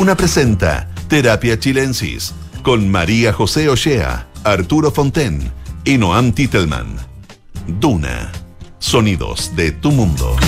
Duna presenta Terapia Chilensis con María José Ochea, Arturo Fonten y Noam Titelman. Duna. Sonidos de tu mundo.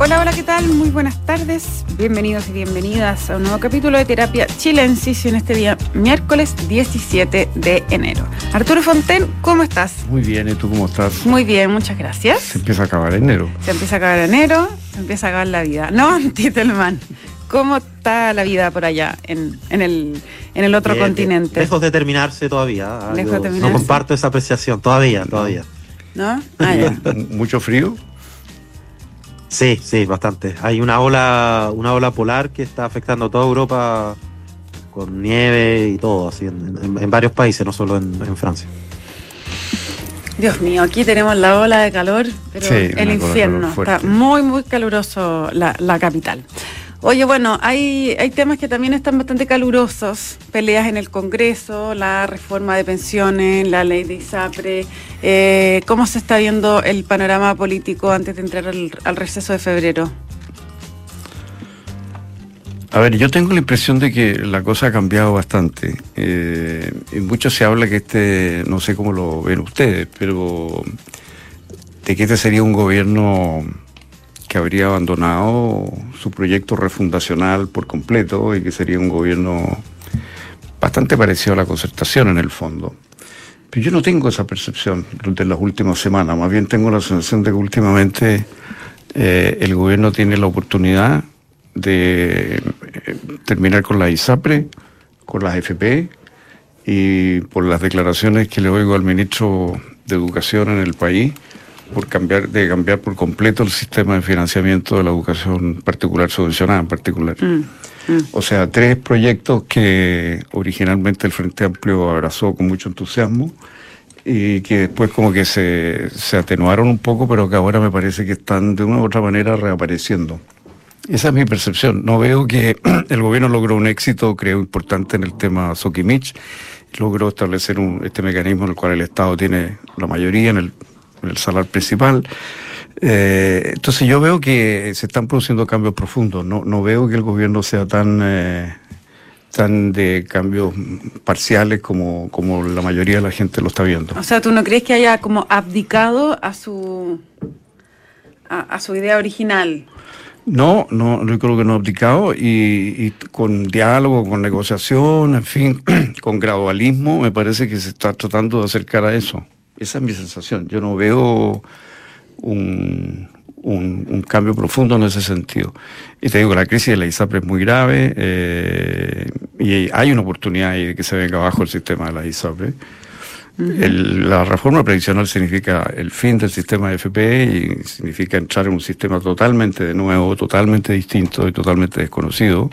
Hola, hola, ¿qué tal? Muy buenas tardes. Bienvenidos y bienvenidas a un nuevo capítulo de Terapia Chilensis en este día miércoles 17 de enero. Arturo Fonten, ¿cómo estás? Muy bien, ¿y tú cómo estás? Muy bien, muchas gracias. Se empieza a acabar enero. Se empieza a acabar enero, se empieza a acabar la vida. No, Titelman, ¿cómo está la vida por allá en, en el, en el otro Bien, continente? Lejos de terminarse todavía. Lejos yo de terminarse. No comparto esa apreciación, todavía, todavía. ¿No? Ah, ya. Mucho frío. Sí, sí, bastante. Hay una ola, una ola polar que está afectando a toda Europa con nieve y todo, así en, en- en varios países, no solo en, en Francia. Dios mío, aquí tenemos la ola de calor, pero Sí, el infierno. Está muy, muy caluroso la, la capital. Oye, bueno, hay, hay temas que también están bastante calurosos. Peleas en el Congreso, la reforma de pensiones, la ley de ISAPRE. eh, ¿Cómo se está viendo el panorama político antes de entrar al, receso de febrero? A ver, yo tengo la impresión de que la cosa ha cambiado bastante. Eh, y mucho se habla que este, no sé cómo lo ven ustedes, pero de que este sería un gobierno que habría abandonado su proyecto refundacional por completo y que sería un gobierno bastante parecido a la concertación en el fondo. Pero yo no tengo esa percepción de las últimas semanas, más bien tengo la sensación de que últimamente eh, el gobierno tiene la oportunidad de eh, terminar con la ISAPRE, con las FP y por las declaraciones que le oigo al ministro de Educación en el país, por cambiar, de cambiar por completo el sistema de financiamiento de la educación particular subvencionada en particular. Mm, mm. O sea, tres proyectos que originalmente el Frente Amplio abrazó con mucho entusiasmo y que después como que se, se atenuaron un poco, pero que ahora me parece que están de una u otra manera reapareciendo. Esa es mi percepción. No veo que el gobierno logró un éxito, creo, importante en el tema Sokimich. Logró establecer un, este mecanismo en el cual el Estado tiene la mayoría en el, el salar principal. Eh, entonces yo veo que se están produciendo cambios profundos. No, no veo que el gobierno sea tan, eh, tan de cambios parciales como, como la mayoría de la gente lo está viendo. O sea, ¿tú no crees que haya como abdicado a su, a, a su idea original? No, no, yo creo que no ha abdicado y, y con diálogo, con negociación, en fin, con gradualismo, me parece que se está tratando de acercar a eso. Esa es mi sensación. Yo no veo un, un- un cambio profundo en ese sentido. Y te digo, la crisis de la ISAPRE es muy grave eh, y hay una oportunidad ahí de que se venga abajo el sistema de la ISAPRE. El- la reforma previsional significa el fin del sistema de FP y significa entrar en un sistema totalmente de nuevo, totalmente distinto y totalmente desconocido.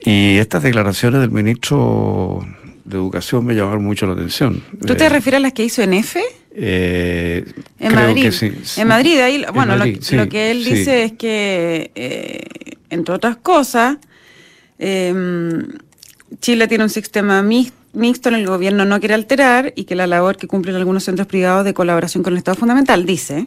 Y estas declaraciones del ministro de Educación me llamaron mucho la atención. ¿Tú te Eh, refieres a las que hizo en EFE? eh, En creo Madrid. que sí, sí. En Madrid, ahí, En bueno, lo- Madrid, lo, sí, que él dice es que, eh, entre otras cosas, eh, Chile tiene un sistema mixto en el gobierno no quiere alterar y que la labor que cumplen algunos centros privados de colaboración con el Estado es fundamental, dice.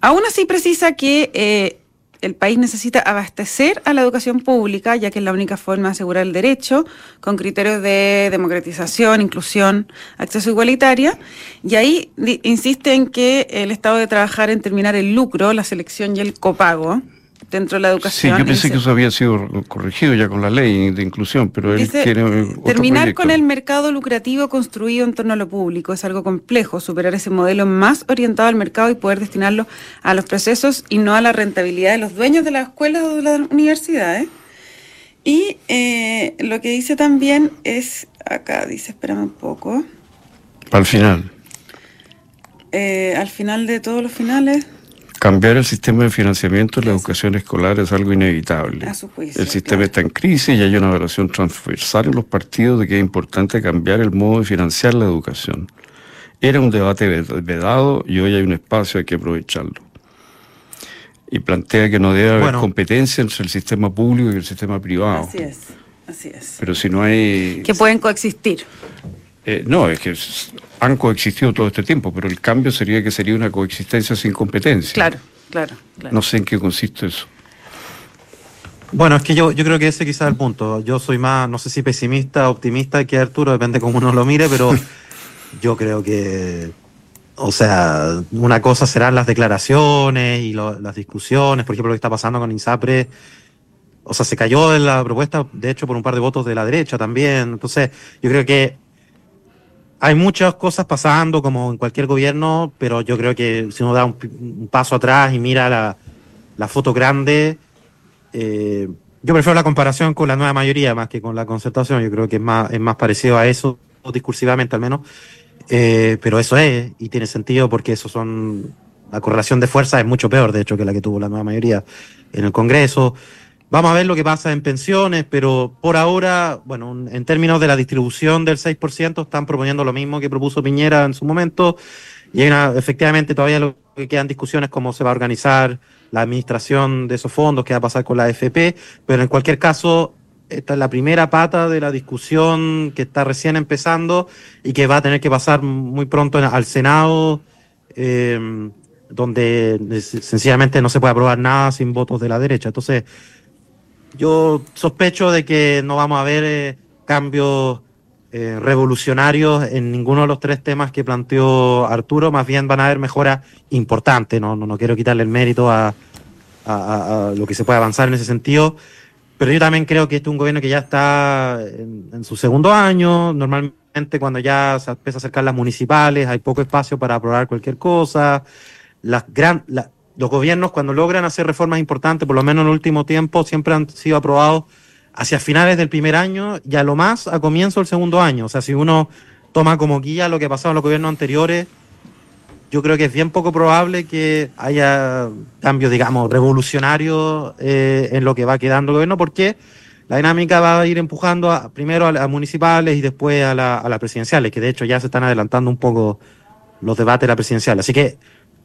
Aún así precisa que el país necesita abastecer a la educación pública, ya que es la única forma de asegurar el derecho, con criterios de democratización, inclusión, acceso igualitaria. Y ahí insiste en que el Estado debe trabajar en terminar el lucro, la selección y el copago dentro de la Sí, educación. yo pensé Dice- que eso había sido corregido ya con la ley de inclusión, pero él Dice, tiene otro terminar proyecto. con el mercado lucrativo construido en torno a lo público es algo complejo, superar ese modelo más orientado al mercado y poder destinarlo a los procesos y no a la rentabilidad de los dueños de las escuelas o de las universidades. Y eh, lo que dice también es, acá dice, espérame un poco, Al final. eh, al final de todos los finales, Cambiar el sistema de financiamiento de la educación escolar es algo inevitable. A su juicio, el sistema claro. está en crisis y hay una evaluación transversal en los partidos de que es importante cambiar el modo de financiar la educación. Era un debate ved- vedado y hoy hay un espacio, hay que aprovecharlo. Y plantea que no debe haber Bueno. competencia entre el sistema público y el sistema privado. así es, así es. Pero si no hay... Que pueden coexistir. Eh, no, es que han coexistido todo este tiempo, pero el cambio sería que sería una coexistencia sin competencia. Claro, claro. claro. No sé en qué consiste eso. Bueno, es que yo, yo creo que ese quizás es el punto. Yo soy más, no sé si pesimista, optimista que Arturo, depende cómo uno lo mire, pero yo creo que, o sea, una cosa serán las declaraciones y lo, las discusiones, por ejemplo, lo que está pasando con INSAPRE, o sea, se cayó en la propuesta, de hecho, por un par de votos de la derecha también. Entonces, yo creo que hay muchas cosas pasando, como en cualquier gobierno, pero yo creo que si uno da un, un paso atrás y mira la, foto grande, eh, yo prefiero la comparación con la nueva mayoría más que con la concertación. Yo creo que es más, es más parecido a eso, discursivamente al menos. Eh, pero eso es, y tiene sentido porque eso son. La correlación de fuerza es mucho peor, de hecho, que la que tuvo la nueva mayoría en el Congreso. Vamos a ver lo que pasa en pensiones, pero por ahora, bueno, en términos de la distribución del 6%, están proponiendo lo mismo que propuso Piñera en su momento. Y hay una, efectivamente todavía lo que quedan discusiones cómo se va a organizar la administración de esos fondos, qué va a pasar con la AFP, pero en cualquier caso, esta es la primera pata de la discusión que está recién empezando y que va a tener que pasar muy pronto al Senado, eh, donde sencillamente no se puede aprobar nada sin votos de la derecha. Entonces, yo sospecho de que no vamos a ver eh, cambios eh, revolucionarios en ninguno de los tres temas que planteó Arturo, más bien van a haber mejoras importantes, no, no, quiero quitarle el mérito a, lo que se puede avanzar en ese sentido, pero yo también creo que este es un gobierno que ya está en, en su segundo año, normalmente cuando ya se empieza a acercar las municipales hay poco espacio para aprobar cualquier cosa, las gran, la, los gobiernos cuando logran hacer reformas importantes, por lo menos en el último tiempo, siempre han sido aprobados hacia finales del primer año y a lo más a comienzo del segundo año. O sea, si uno toma como guía lo que ha pasado en los gobiernos anteriores, yo creo que es bien poco probable que haya cambios, digamos, revolucionarios eh, en lo que va quedando el gobierno, porque la dinámica va a ir empujando a, primero a las municipales y después a las la presidenciales, que de hecho ya se están adelantando un poco los debates de la presidencial. Así que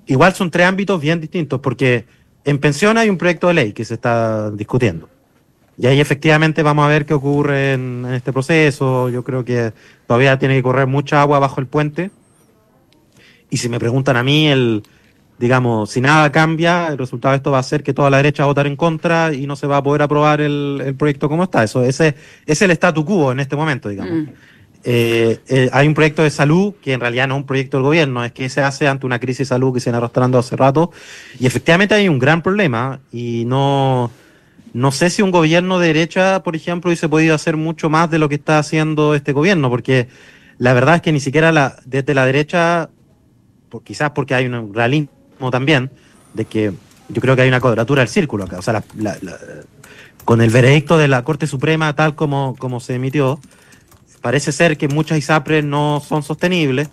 igual son tres ámbitos bien distintos, porque en pensión hay un proyecto de ley que se está discutiendo. Y ahí efectivamente vamos a ver qué ocurre en, en, este proceso. Yo creo que todavía tiene que correr mucha agua bajo el puente. Y si me preguntan a mí, el, digamos, si nada cambia, el resultado de esto va a ser que toda la derecha va a votar en contra y no se va a poder aprobar el, proyecto como está. Eso, es el statu quo en este momento, digamos. Mm. Eh, eh, hay un proyecto de salud que en realidad no es un proyecto del gobierno, es que se hace ante una crisis de salud que se viene arrastrando hace rato. Y efectivamente hay un gran problema y no no sé si un gobierno de derecha, por ejemplo, hubiese podido hacer mucho más de lo que está haciendo este gobierno, porque la verdad es que ni siquiera la, desde la derecha, por, quizás porque hay un realismo también, de que yo creo que hay una cuadratura del círculo acá. O sea, la, la, con el veredicto de la Corte Suprema tal como, como se emitió, parece ser que muchas ISAPRES no son sostenibles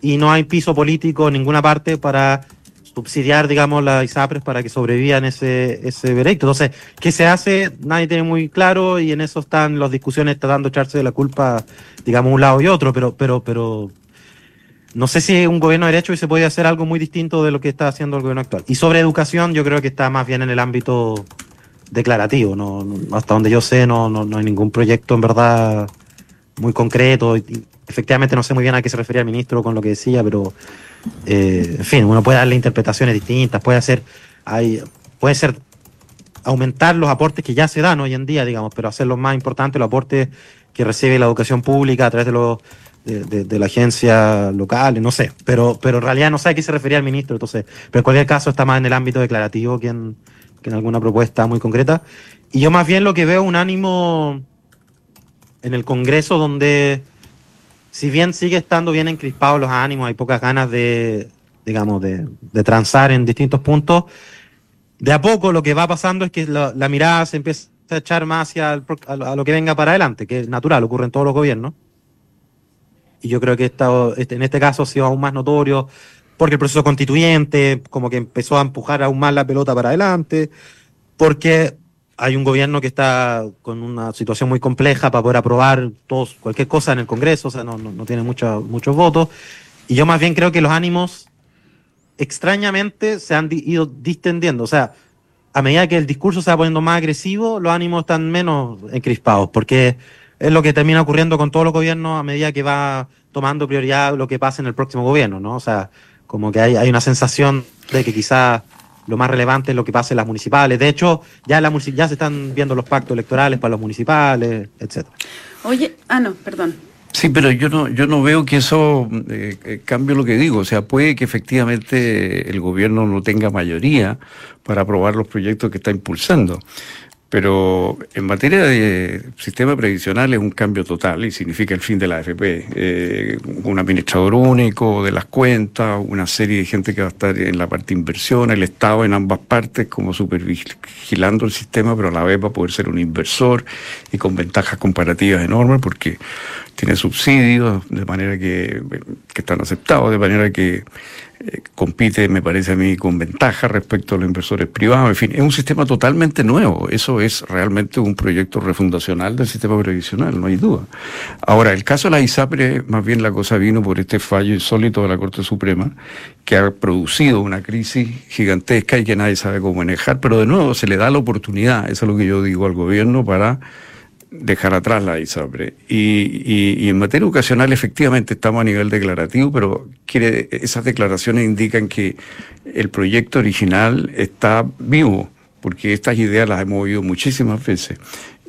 y no hay piso político en ninguna parte para subsidiar, digamos, las ISAPRES para que sobrevivan ese, ese veredicto. Entonces, ¿qué se hace? Nadie tiene muy claro y en eso están las discusiones tratando de echarse de la culpa, digamos, un lado y otro, pero, pero, pero no sé si un gobierno de derecho se puede hacer algo muy distinto de lo que está haciendo el gobierno actual. Y sobre educación, yo creo que está más bien en el ámbito declarativo, no hasta donde yo sé, no, no, no hay ningún proyecto en verdad muy concreto. Y, efectivamente no sé muy bien a qué se refería el ministro con lo que decía, pero eh, en fin, uno puede darle interpretaciones distintas, puede hacer, hay, puede ser aumentar los aportes que ya se dan hoy en día, digamos, pero hacer los más importantes, los aportes que recibe la educación pública a través de los de, de, la agencia local, no sé, pero, pero en realidad no sé a qué se refería el ministro, entonces, pero en cualquier caso está más en el ámbito declarativo que en, que en alguna propuesta muy concreta. Y yo más bien lo que veo un ánimo en el Congreso donde si bien sigue estando bien encrispados los ánimos, hay pocas ganas de, digamos, de, transar en distintos puntos, de a poco lo que va pasando es que la, la mirada se empieza a echar más hacia el, a, lo que venga para adelante, que es natural, ocurre en todos los gobiernos. Y yo creo que esta, este, en este caso ha sido aún más notorio, porque el proceso constituyente como que empezó a empujar aún más la pelota para adelante, porque hay un gobierno que está con una situación muy compleja para poder aprobar todos, cualquier cosa en el Congreso, o sea, no, tiene mucho, muchos votos. Y yo más bien creo que los ánimos extrañamente se han ido distendiendo. O sea, a medida que el discurso se va poniendo más agresivo, los ánimos están menos encrispados, porque es lo que termina ocurriendo con todos los gobiernos a medida que va tomando prioridad lo que pasa en el próximo gobierno, ¿no? O sea, como que hay una sensación de que quizás lo más relevante es lo que pasa en las municipales. De hecho, ya, la, ya se están viendo los pactos electorales para los municipales, etcétera. Oye, ah, no, perdón. Sí, pero yo no, yo no veo que eso eh, eh, cambie lo que digo. O sea, puede que efectivamente el gobierno no tenga mayoría para aprobar los proyectos que está impulsando. Pero en materia de sistema previsional es un cambio total y significa el fin de la AFP. Eh, un administrador único de las cuentas, una serie de gente que va a estar en la parte inversión, el Estado en ambas partes como supervigilando el sistema, pero a la vez va a poder ser un inversor y con ventajas comparativas enormes porque tiene subsidios de manera que, que están aceptados, de manera que compite, me parece a mí, con ventaja respecto a los inversores privados. En fin, es un sistema totalmente nuevo. Eso es realmente un proyecto refundacional del sistema previsional, no hay duda. Ahora, el caso de la ISAPRE, más bien la cosa vino por este fallo insólito de la Corte Suprema, que ha producido una crisis gigantesca y que nadie sabe cómo manejar, pero de nuevo se le da la oportunidad, eso es lo que yo digo al gobierno, para dejar atrás la ISAPRE. Y, en materia educacional efectivamente estamos a nivel declarativo, pero quiere, esas declaraciones indican que el proyecto original está vivo, porque estas ideas las hemos oído muchísimas veces.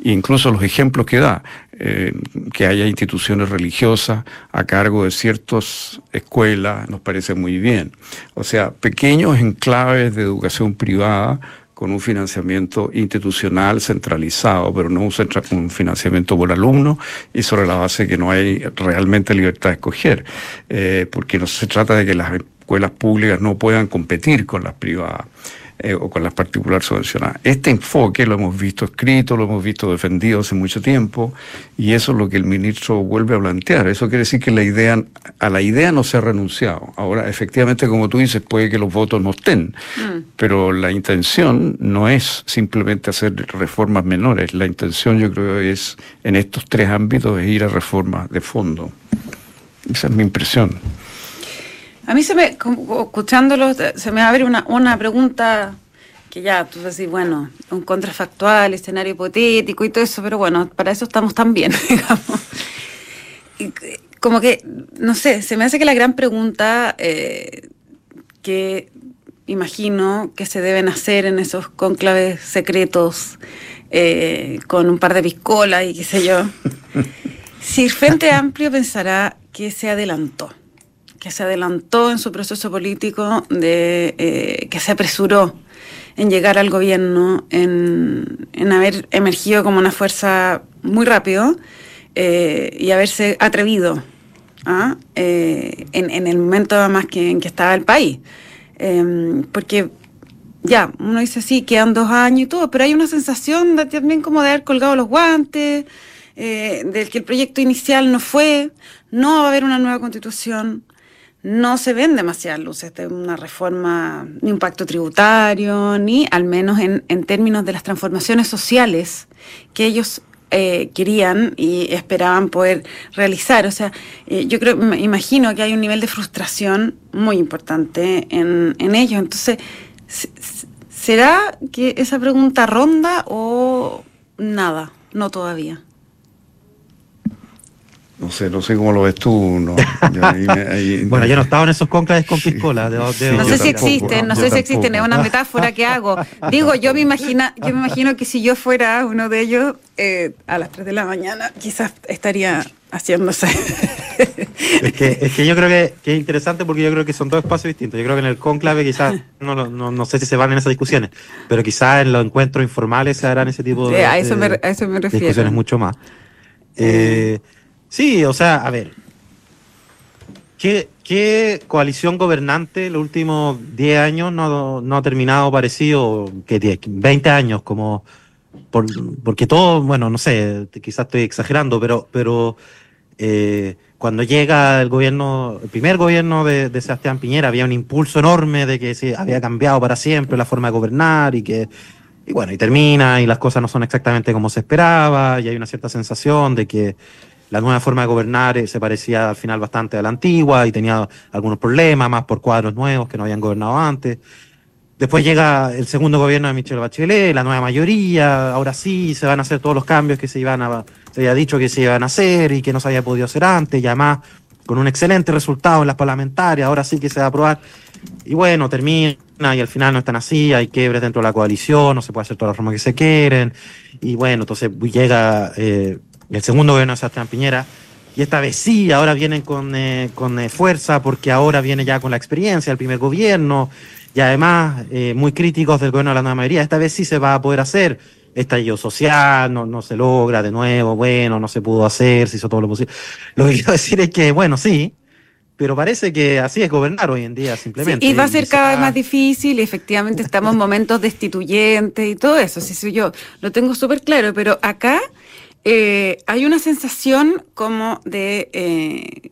Incluso los ejemplos que da, eh, que haya instituciones religiosas a cargo de ciertas escuelas, nos parece muy bien. O sea, pequeños enclaves de educación privada con un financiamiento institucional centralizado, pero no un, financiamiento por alumno y sobre la base que no hay realmente libertad de escoger, eh, porque no se trata de que las escuelas públicas no puedan competir con las privadas. Eh, o con las particulares subvencionadas. Este enfoque lo hemos visto escrito, lo hemos visto defendido hace mucho tiempo y eso es lo que el ministro vuelve a plantear. Eso quiere decir que la idea, a la idea no se ha renunciado. Ahora, efectivamente, como tú dices, puede que los votos no estén, mm. pero la intención no es simplemente hacer reformas menores. La intención, yo creo, es en estos tres ámbitos es ir a reformas de fondo. Esa es mi impresión. A mí se me, escuchándolo, se me abre una, una pregunta que ya, tú decís, bueno, un contrafactual, escenario hipotético y todo eso, pero bueno, para eso estamos también, digamos. como que, no sé, se me hace que la gran pregunta eh, que imagino que se deben hacer en esos conclaves secretos eh, con un par de piscolas y qué sé yo, si el Frente Amplio pensará que se adelantó que se adelantó en su proceso político, de, eh, que se apresuró en llegar al gobierno, en, haber emergido como una fuerza muy rápido eh, y haberse atrevido ¿ah? eh, en, el momento más que, en que estaba el país. Em, porque ya, uno dice sí, quedan dos años y todo, pero hay una sensación de, también como de haber colgado los guantes, del que el proyecto inicial no fue, no va a haber una nueva constitución, no se ven demasiadas luces de una reforma, ni un pacto tributario, ni al menos en, términos de las transformaciones sociales que ellos eh, querían y esperaban poder realizar. O sea, eh, yo creo, me imagino que hay un nivel de frustración muy importante en, en ellos. Entonces, ¿será que esa pregunta ronda o nada? No todavía. No sé, no sé cómo lo ves tú. No. bueno, yo no estaba en esos conclaves con piscola. no sé si existen, no sé si existen, es una metáfora que hago. Digo, yo me imagino, yo me imagino que si yo fuera uno de ellos, eh, a las 3 de la mañana quizás estaría haciéndose. Es que, es que yo creo que, es interesante porque yo creo que son dos espacios distintos. Yo creo que en el conclave quizás, no, no, no sé si se van en esas discusiones, pero quizás en los encuentros informales se harán ese tipo de, a eso me, a eso me refiero. discusiones mucho más. Eh, Sí, o sea, a ver. ¿Qué, qué coalición gobernante los últimos 10 años no, no, ha terminado parecido que 10, 20 años? Como por, porque todo, bueno, no sé, quizás estoy exagerando, pero, pero eh, cuando llega el gobierno, el primer gobierno de, de, Sebastián Piñera, había un impulso enorme de que se había cambiado para siempre la forma de gobernar y que, y bueno, y termina y las cosas no son exactamente como se esperaba y hay una cierta sensación de que la nueva forma de gobernar eh, se parecía al final bastante a la antigua y tenía algunos problemas, más por cuadros nuevos que no habían gobernado antes. Después llega el segundo gobierno de Michelle Bachelet, la nueva mayoría, ahora sí se van a hacer todos los cambios que se iban a, se había dicho que se iban a hacer y que no se había podido hacer antes, y además con un excelente resultado en las parlamentarias, ahora sí que se va a aprobar. Y bueno, termina y al final no están así, hay quiebres dentro de la coalición, no se puede hacer todas las reformas que se quieren. Y bueno, entonces llega eh, el segundo gobierno de Sebastián Piñera y esta vez sí, ahora vienen con, eh, con eh, fuerza porque ahora viene ya con la experiencia del primer gobierno y además eh, muy críticos del gobierno de la nueva mayoría. Esta vez sí se va a poder hacer estallido social, no, no se logra de nuevo, bueno, no se pudo hacer, se hizo todo lo posible. Lo que quiero decir es que, bueno, sí, pero parece que así es gobernar hoy en día simplemente. y va a ser cada vez más difícil y efectivamente estamos en momentos destituyentes y todo eso, sí, sí, yo lo tengo súper claro, pero acá eh, hay una sensación como de eh,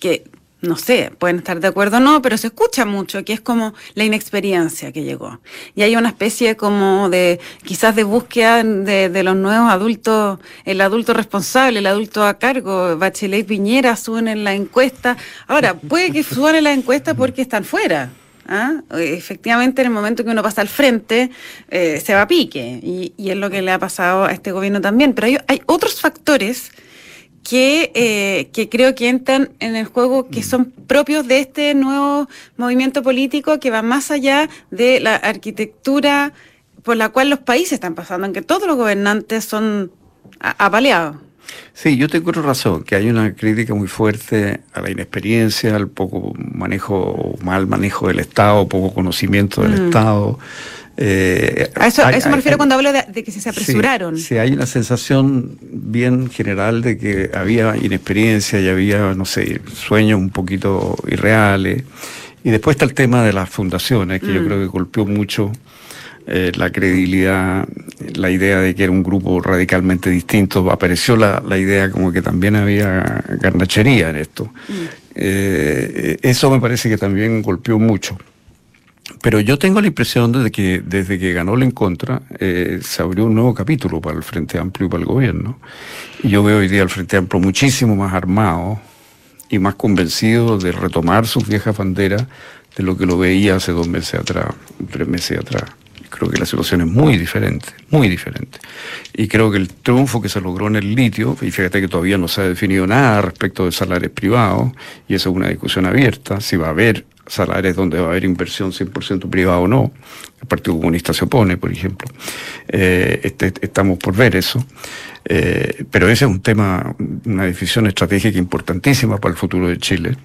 que, no sé, pueden estar de acuerdo o no, pero se escucha mucho, que es como la inexperiencia que llegó. Y hay una especie como de, quizás de búsqueda de, de los nuevos adultos, el adulto responsable, el adulto a cargo, Bachelet y Piñera suben en la encuesta. Ahora, puede que suban en la encuesta porque están fuera. ¿Ah? Efectivamente, en el momento que uno pasa al frente, eh, se va a pique, y, y, es lo que le ha pasado a este gobierno también. Pero hay, hay otros factores que, eh, que creo que entran en el juego que son propios de este nuevo movimiento político que va más allá de la arquitectura por la cual los países están pasando, en que todos los gobernantes son apaleados. Sí, yo tengo razón, que hay una crítica muy fuerte a la inexperiencia, al poco manejo, mal manejo del Estado, poco conocimiento del mm. Estado. Eh, a eso, eso me refiero cuando hablo de, que se apresuraron. Sí, sí, hay una sensación bien general de que había inexperiencia y había, no sé, sueños un poquito irreales. Y después está el tema de las fundaciones, que yo mm. creo que golpeó mucho eh, la credibilidad, la idea de que era un grupo radicalmente distinto. Apareció la, la idea como que también había garnachería en esto. Mm. Eh, eso me parece que también golpeó mucho. Pero yo tengo la impresión de que desde que ganó la en contra eh, se abrió un nuevo capítulo para el Frente Amplio y para el gobierno. Y yo veo hoy día al Frente Amplio muchísimo más armado y más convencido de retomar sus viejas banderas de lo que lo veía hace dos meses atrás, tres meses atrás. Creo que la situación es muy diferente, muy diferente. Y creo que el triunfo que se logró en el litio, y fíjate que todavía no se ha definido nada respecto de salarios privados, y eso es una discusión abierta, si va a haber salarios donde va a haber inversión 100% privada o no. El Partido Comunista se opone, por ejemplo. Eh, este, estamos por ver eso. Eh, pero ese es un tema, una decisión estratégica importantísima para el futuro de Chile.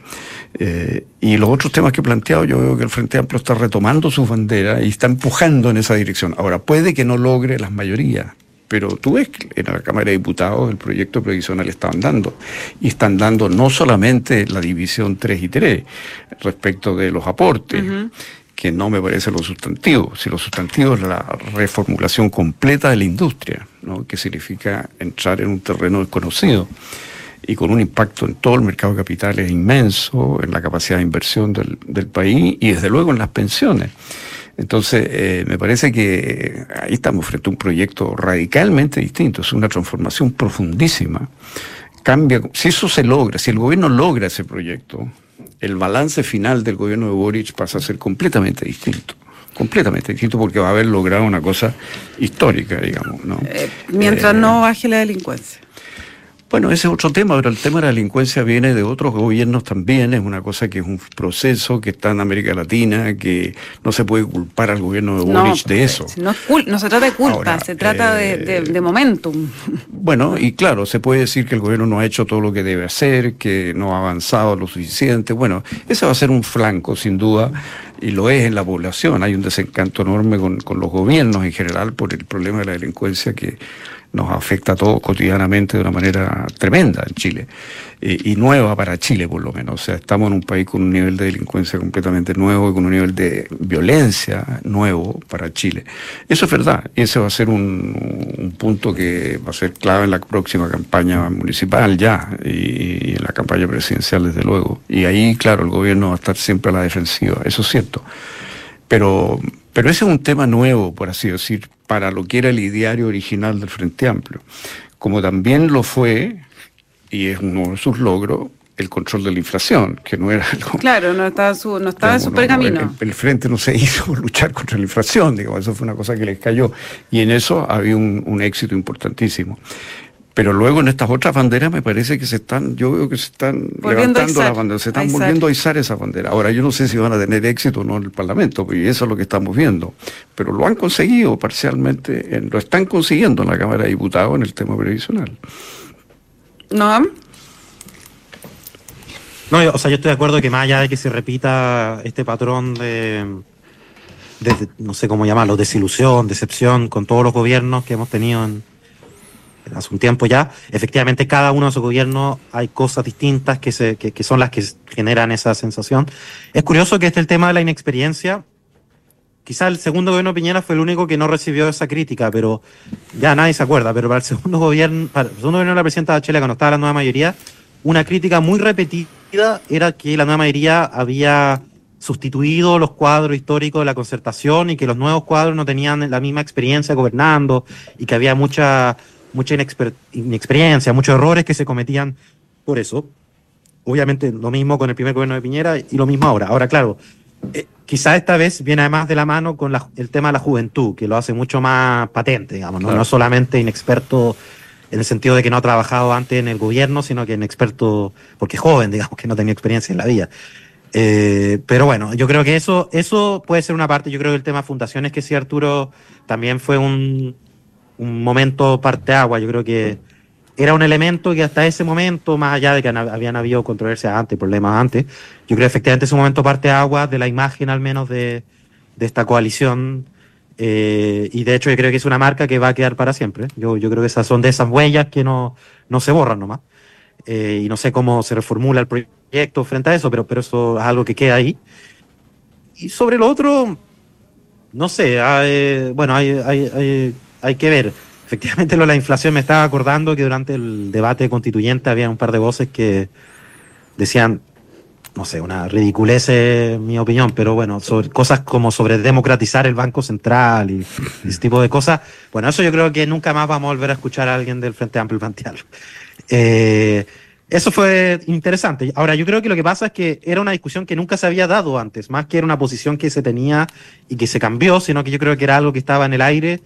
Eh, y los otros temas que he planteado, yo veo que el Frente Amplio está retomando sus banderas y está empujando en esa dirección. Ahora, puede que no logre las mayorías, pero tú ves que en la Cámara de Diputados el proyecto previsional está andando. Y están dando no solamente la división 3 y 3 respecto de los aportes, que no me parece lo sustantivo, si lo sustantivo es la reformulación completa de la industria, ¿no? que significa entrar en un terreno desconocido y con un impacto en todo el mercado de capitales inmenso, en la capacidad de inversión del, del país y desde luego en las pensiones. Entonces, eh, me parece que ahí estamos frente a un proyecto radicalmente distinto, es una transformación profundísima. Cambia, si eso se logra, si el gobierno logra ese proyecto, el balance final del gobierno de Boric pasa a ser completamente distinto completamente distinto porque va a haber logrado una cosa histórica, digamos. ¿no? Eh, mientras no eh, baje la delincuencia. Bueno, ese es otro tema, pero el tema de la delincuencia viene de otros gobiernos también, es una cosa que es un proceso que está en América Latina, que no se puede culpar al gobierno de Boric de eso. No, no, se trata de culpa, se trata de, de, momentum. Bueno, y claro, se puede decir que el gobierno no ha hecho todo lo que debe hacer, que no ha avanzado lo suficiente. Bueno, ese va a ser un flanco, sin duda, y lo es en la población. Hay un desencanto enorme con, con los gobiernos en general por el problema de la delincuencia que nos afecta a todos cotidianamente de una manera tremenda en Chile eh, y nueva para Chile por lo menos. O sea, estamos en un país con un nivel de delincuencia completamente nuevo y con un nivel de violencia nuevo para Chile. Eso es verdad y ese va a ser un, un punto que va a ser clave en la próxima campaña municipal ya y, y en la campaña presidencial desde luego. Y ahí, claro, el gobierno va a estar siempre a la defensiva, eso es cierto. Pero pero ese es un tema nuevo, por así decir, para lo que era el ideario original del Frente Amplio. Como también lo fue, y es uno de sus logros, el control de la inflación, que no era algo... Claro, no estaba, su, no estaba en su pergamino. el, Frente no se hizo luchar contra la inflación, digamos, eso fue una cosa que les cayó. Y en eso había un, un éxito importantísimo. Pero luego en estas otras banderas me parece que se están, yo veo que se están levantando las banderas, se están volviendo a izar esa bandera. Ahora yo no sé si van a tener éxito o no en el Parlamento, y eso es lo que estamos viendo. Pero lo han conseguido parcialmente, lo están consiguiendo en la Cámara de Diputados en el tema previsional. ¿No? No, o sea, yo estoy de acuerdo que más allá de que se repita este patrón de, de no sé cómo llamarlo, desilusión, decepción con todos los gobiernos que hemos tenido en, hace un tiempo ya, efectivamente cada uno de esos gobiernos hay cosas distintas que, se, que, son las que generan esa sensación. Es curioso que este el tema de la inexperiencia. Quizá el segundo gobierno de Piñera fue el único que no recibió esa crítica, pero ya nadie se acuerda. Pero para el segundo gobierno, para el segundo gobierno de la presidenta Chile, cuando estaba la nueva mayoría, una crítica muy repetida era que la nueva mayoría había sustituido los cuadros históricos de la concertación y que los nuevos cuadros no tenían la misma experiencia gobernando y que había mucha mucha inexperiencia, muchos errores que se cometían por eso. Obviamente lo mismo con el primer gobierno de Piñera y lo mismo ahora. Ahora, claro, eh, quizá esta vez viene además de la mano con el tema de la juventud, que lo hace mucho más patente, digamos, ¿no? no solamente inexperto en el sentido de que no ha trabajado antes en el gobierno, sino que inexperto porque es joven, digamos, que no tenía experiencia en la vida. Eh, pero bueno, yo creo que eso, eso puede ser una parte. Yo creo que el tema fundaciones, que sí, Arturo, también fue un, un momento parte agua. Yo creo que era un elemento que hasta ese momento, más allá de que habían habido controversias antes, problemas antes, yo creo que efectivamente es un momento parte agua de la imagen al menos de, de esta coalición. Eh, y de hecho yo creo que es una marca que va a quedar para siempre. Yo, yo creo que esas son de esas huellas que no, no se borran nomás. Eh, y no sé cómo se reformula el proyecto frente a eso, pero, pero eso es algo que queda ahí. Y sobre lo otro, no sé, hay, bueno, hay, hay hay que ver. Efectivamente, lo de la inflación me estaba acordando que durante el debate constituyente había un par de voces que decían, no sé, una ridiculez en mi opinión, pero bueno, sobre cosas como sobre democratizar el Banco Central y, ese tipo de cosas. Bueno, eso yo creo que nunca más vamos a volver a escuchar a alguien del Frente Amplio plantearlo. Eh, eso fue interesante. Ahora, yo creo que lo que pasa es que era una discusión que nunca se había dado antes, más que era una posición que se tenía y que se cambió, sino que yo creo que era algo que estaba en el aire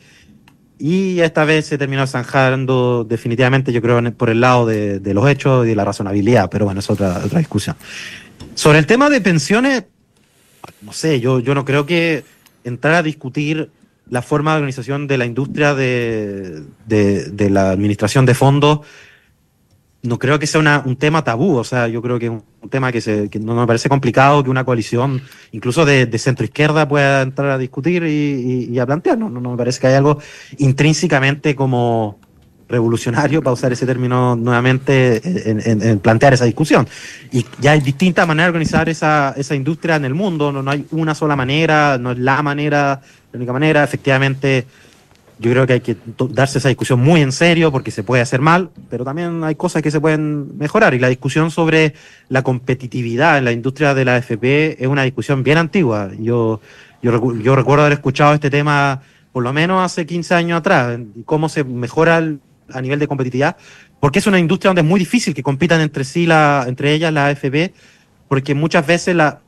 y esta vez se terminó zanjando definitivamente, yo creo, por el lado de, los hechos y de la razonabilidad, pero bueno, es otra, otra discusión. Sobre el tema de pensiones, no sé, yo, yo no creo que entrar a discutir la forma de organización de la industria de, de la administración de fondos no creo que sea un tema tabú, o sea, yo creo que es un tema que, se, no me parece complicado que una coalición, incluso de, centro izquierda, pueda entrar a discutir y, a plantear. No, no, me parece que haya algo intrínsecamente como revolucionario, para usar ese término nuevamente, en, plantear esa discusión. Y ya hay distintas maneras de organizar esa, esa industria en el mundo, no, no hay una sola manera, no es la manera, la única manera, efectivamente yo creo que hay que darse esa discusión muy en serio porque se puede hacer mal, pero también hay cosas que se pueden mejorar. Y la discusión sobre la competitividad en la industria de la AFP es una discusión bien antigua. Yo, yo, yo recuerdo haber escuchado este tema por lo menos hace 15 años atrás, cómo se mejora a nivel de competitividad, porque es una industria donde es muy difícil que compitan entre sí, la, entre ellas la AFP, porque muchas veces la,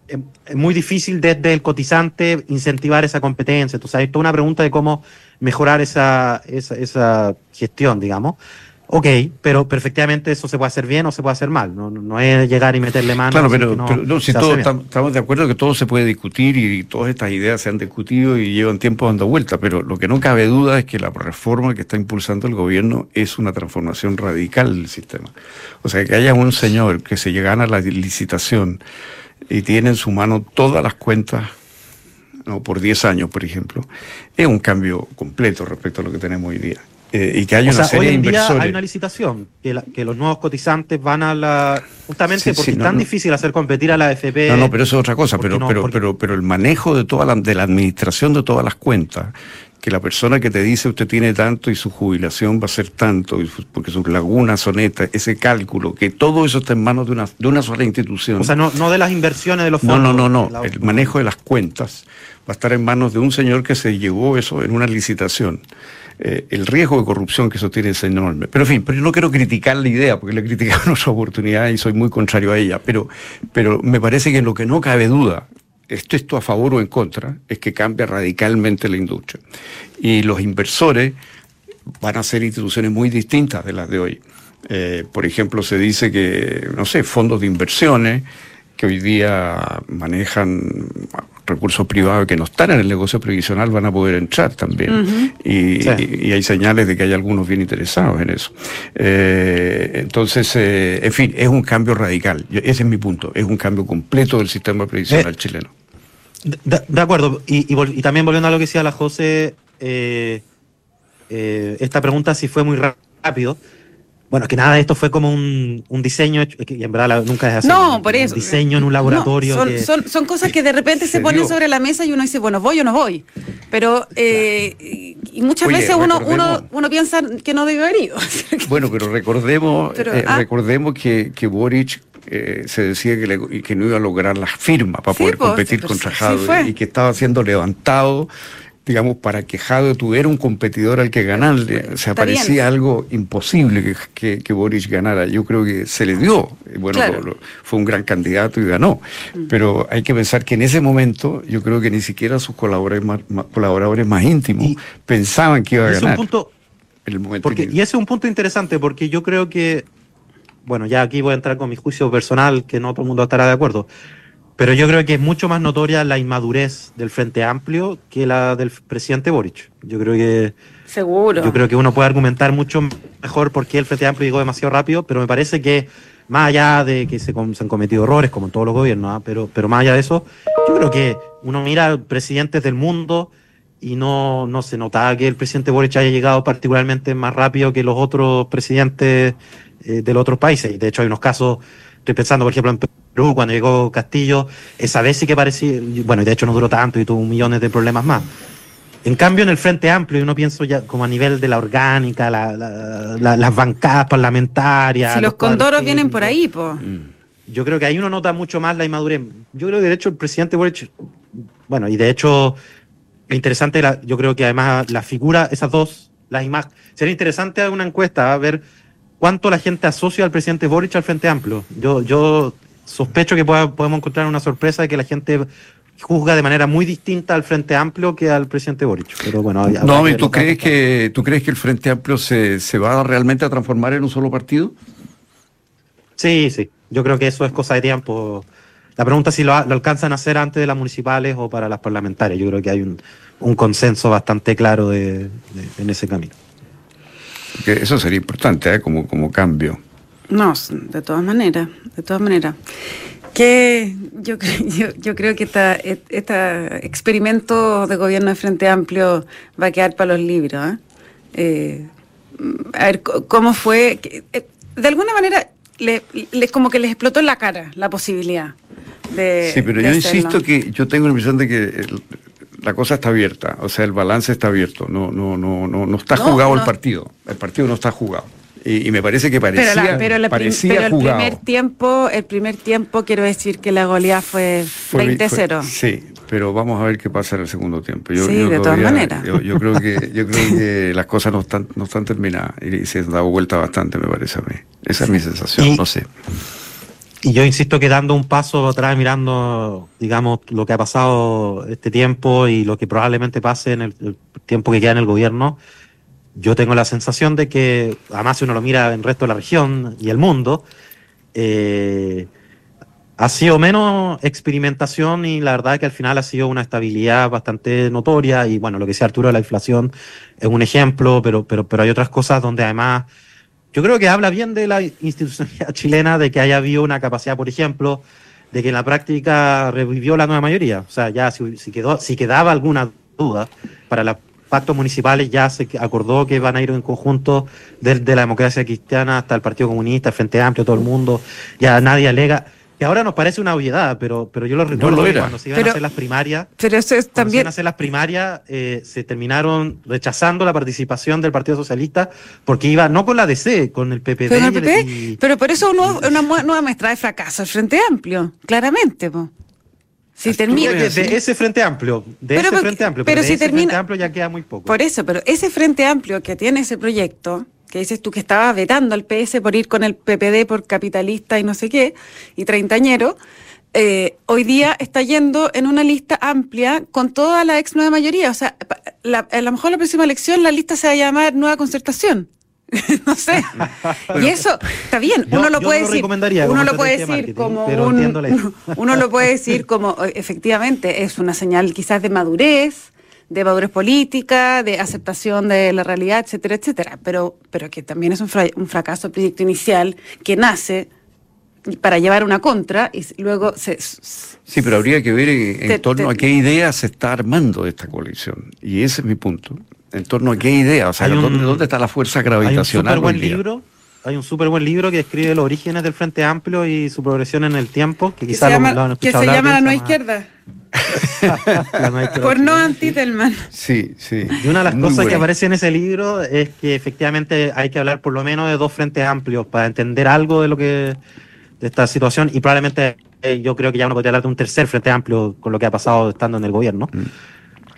es muy difícil desde el cotizante incentivar esa competencia. Entonces hay toda una pregunta de cómo mejorar esa, esa, esa gestión, digamos. Ok, pero perfectamente eso se puede hacer bien o se puede hacer mal. No, no es llegar y meterle mano. Claro, pero, no, si todos estamos de acuerdo que todo se puede discutir y todas estas ideas se han discutido y llevan tiempo dando vuelta, pero lo que no cabe duda es que la reforma que está impulsando el gobierno es una transformación radical del sistema. O sea, que haya un señor que se gana la licitación y tiene en su mano todas las cuentas ¿no? por 10 años, por ejemplo, es un cambio completo respecto a lo que tenemos hoy día. Eh, y que hay una serie hoy en día hay una licitación, que, que, los nuevos cotizantes van a la... Justamente porque es tan difícil hacer competir a la FP... No, no, pero eso es otra cosa, pero, pero, pero, pero el manejo de, toda la, de la administración de todas las cuentas, que la persona que te dice usted tiene tanto y su jubilación va a ser tanto, porque sus lagunas son estas, ese cálculo, que todo eso está en manos de una, de una sola institución. O sea, no, no de las inversiones de los fondos. No, no, no, no. El manejo de las cuentas va a estar en manos de un señor que se llevó eso en una licitación. Eh, el riesgo de corrupción que eso tiene es enorme. Pero en fin, pero yo no quiero criticar la idea, porque le he criticado en otra oportunidad y soy muy contrario a ella, pero, pero me parece que en lo que no cabe duda, esto, esto a favor o en contra, es que cambia radicalmente la industria. Y los inversores van a ser instituciones muy distintas de las de hoy. Eh, por ejemplo, se dice que, no sé, fondos de inversiones que hoy día manejan recursos privados que no están en el negocio previsional van a poder entrar también. y, hay señales de que hay algunos bien interesados en eso. Eh, entonces, eh, en fin, es un cambio radical. ese es mi punto. Es un cambio completo del sistema previsional chileno. De, acuerdo. Y, y, también volviendo a lo que decía la José, esta pregunta si fue muy rápido. Bueno, que nada, esto fue como un, un diseño, y en verdad nunca es así. No, por eso. Un diseño en un laboratorio. son, son, cosas que de repente se, ponen sobre la mesa y uno dice, bueno, voy o no voy. Pero, eh, y muchas veces uno, uno, uno piensa que no debe haber ido. bueno, pero recordemos, eh, ah. recordemos que, que Boric eh, se decía que, que, no iba a lograr las firmas para poder pues, competir contra Jadwe y que estaba siendo levantado digamos, para que Jado tuviera un competidor al que ganarle. O sea, parecía algo imposible que, que, Boris ganara. Yo creo que se le dio. Bueno, fue un gran candidato y ganó. Mm. Pero hay que pensar que en ese momento yo creo que ni siquiera sus colaboradores más, colaboradores más íntimos pensaban que iba a ganar. punto, porque, Y ese es un punto interesante porque yo creo que, bueno, ya aquí voy a entrar con mi juicio personal, que no todo el mundo estará de acuerdo. Pero yo creo que es mucho más notoria la inmadurez del Frente Amplio que la del presidente Boric. Yo creo que. Seguro. Yo creo que uno puede argumentar mucho mejor por qué el Frente Amplio llegó demasiado rápido, pero me parece que, más allá de que se, han cometido errores, como en todos los gobiernos, ¿ah? pero, pero más allá de eso, yo creo que uno mira presidentes del mundo y no, no se notaba que el presidente Boric haya llegado particularmente más rápido que los otros presidentes eh, de los otros países. De hecho, hay unos casos Estoy pensando, por ejemplo, en Cuando llegó Castillo, esa vez sí que parecía, bueno, y de hecho no duró tanto y tuvo millones de problemas más. En cambio, en el Frente Amplio, uno pienso ya como a nivel de la orgánica, las bancadas parlamentarias. Si los, condoros vienen por ahí, pues. Yo creo que ahí uno nota mucho más la inmadurez. Yo creo que de hecho el presidente Boric, bueno, y de hecho, lo interesante, yo creo que además la figura, esas dos, las imágenes, sería interesante una encuesta, a ver cuánto la gente asocia al presidente Boric al Frente Amplio. Yo, yo sospecho que podemos encontrar una sorpresa de que la gente juzga de manera muy distinta al Frente Amplio que al presidente Boric. Pero bueno, no, ¿tú crees, que, ¿tú crees que el Frente Amplio se, se va realmente a transformar en un solo partido? Sí, sí. Yo creo que eso es cosa de tiempo. La pregunta es si lo, alcanzan a hacer antes de las municipales o para las parlamentarias. Yo creo que hay un, un consenso bastante claro de, en ese camino eso sería importante ¿eh? como, como cambio. No, de todas maneras, de todas maneras. Que yo, yo, yo creo que este experimento de gobierno de Frente Amplio va a quedar para los libros. ¿eh? Eh, a ver, ¿cómo fue? De alguna manera, le, como que les explotó en la cara la posibilidad de. Sí, pero yo insisto que yo tengo la impresión de que la cosa está abierta, o sea, el balance está abierto, no, no, no, no, no está jugado el partido, el partido no está jugado. Y, me parece que parecía, pero, el primer tiempo, el primer tiempo quiero decir que la goleada fue, 20-0. Sí, pero vamos a ver qué pasa en el segundo tiempo. Yo, sí, de todas maneras. Yo, creo que, yo creo que las cosas no están, no están terminadas y se han dado vuelta bastante, me parece a mí. Esa es mi sensación, no sé. Y yo insisto que dando un paso atrás, mirando, digamos, lo que ha pasado este tiempo y lo que probablemente pase en el, tiempo que queda en el gobierno, yo tengo la sensación de que, además si uno lo mira en el resto de la región y el mundo, eh, ha sido menos experimentación y la verdad es que al final ha sido una estabilidad bastante notoria y bueno, lo que decía Arturo de la inflación es un ejemplo, pero, pero, pero hay otras cosas donde además yo creo que habla bien de la institucionalidad chilena, de que haya habido una capacidad, por ejemplo, de que en la práctica revivió la nueva mayoría. O sea, ya si, quedó, si quedaba alguna duda para los pactos municipales, ya se acordó que van a ir en conjunto desde la democracia cristiana hasta el Partido Comunista, el Frente Amplio, todo el mundo. Ya nadie alega que ahora nos parece una obviedad, pero, pero yo lo recuerdo cuando se iban a hacer las primarias. Pero eso es también. Se iban a hacer las primarias, eh, se terminaron rechazando la participación del Partido Socialista porque iba no con la DC, con el PPD. Pero, pero por eso uno, una nueva muestra de fracaso el Frente Amplio, claramente. Si termina de, ese frente amplio, de ese frente amplio, pero, si termina, frente amplio ya queda muy poco. Por eso, pero ese frente amplio que tiene ese proyecto, que dices tú que estaba vetando al PS por ir con el PPD por capitalista y no sé qué, y treintañero, eh, hoy día está yendo en una lista amplia con toda la ex nueva mayoría. O sea, la, a lo mejor la próxima elección la lista se va a llamar Nueva Concertación. no sé. y eso está bien. Uno lo puede decir. Uno lo puede decir como un, uno lo puede decir como efectivamente es una señal quizás de madurez, de madurez política, de aceptación de la realidad, etcétera, etcétera. Pero, pero que también es un, un fracaso proyecto inicial que nace para llevar una contra y luego se... Sí, pero habría que ver en, torno a qué idea se está armando esta coalición. Y ese es mi punto. En torno a qué idea, o sea, ¿dónde, está la fuerza gravitacional? Hay un buen libro, hay un súper buen libro que describe los orígenes del Frente Amplio y su progresión en el tiempo, que quizás lo, Que se llama La Nueva Izquierda. Por no Antitelman. Sí, sí. Y una de las cosas que aparece en ese libro es que efectivamente hay que hablar por lo menos de dos frentes amplios para entender algo de lo que de esta situación y probablemente eh, yo creo que ya uno podría hablar de un tercer frente amplio con lo que ha pasado estando en el gobierno. Mm.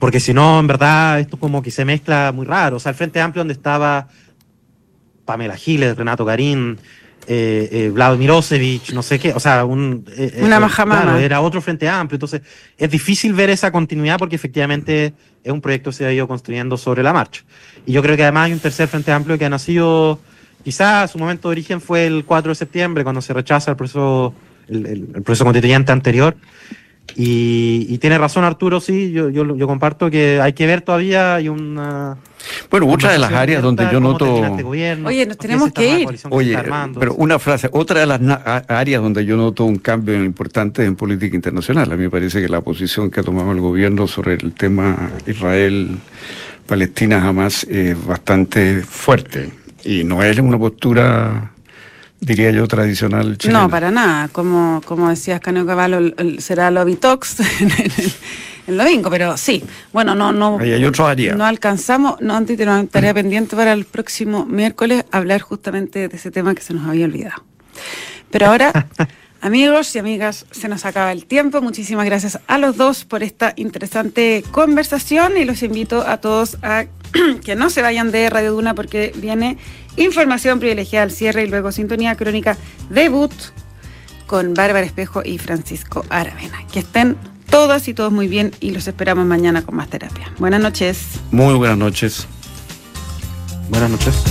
Porque si no, en verdad, esto como que se mezcla muy raro. O sea, el frente amplio donde estaba Pamela Giles, Renato Garín, eh, eh Vladimir no sé qué, o sea, un, eh, una claro, era otro frente amplio. Entonces, es difícil ver esa continuidad porque efectivamente es un proyecto que se ha ido construyendo sobre la marcha. Y yo creo que además hay un tercer frente amplio que ha nacido Quizás su momento de origen fue el 4 de septiembre, cuando se rechaza el proceso, el, proceso constituyente anterior. Y, tiene razón Arturo, sí, yo, yo, yo, comparto que hay que ver todavía, hay una... Bueno, otra de las áreas donde yo noto... Este Oye, nos tenemos que ir. Oye, pero una frase, otra de las áreas donde yo noto un cambio importante en política internacional, a mí me parece que la posición que ha tomado el gobierno sobre el tema Israel-Palestina jamás es bastante fuerte. Y no es una postura, diría yo, tradicional chilena. No, para nada. Como, como decías, Caneo Caballo, será talks en el domingo, pero sí. Bueno, no, no. hay otro área. No alcanzamos, no, antes una tarea pendiente para el próximo miércoles hablar justamente de ese tema que se nos había olvidado. Pero ahora. Amigos y amigas, se nos acaba el tiempo. Muchísimas gracias a los dos por esta interesante conversación y los invito a todos a que no se vayan de Radio Duna porque viene información privilegiada al cierre y luego sintonía crónica debut con Bárbara Espejo y Francisco Aravena. Que estén todas y todos muy bien y los esperamos mañana con más terapia. Buenas noches. Muy buenas noches. Buenas noches.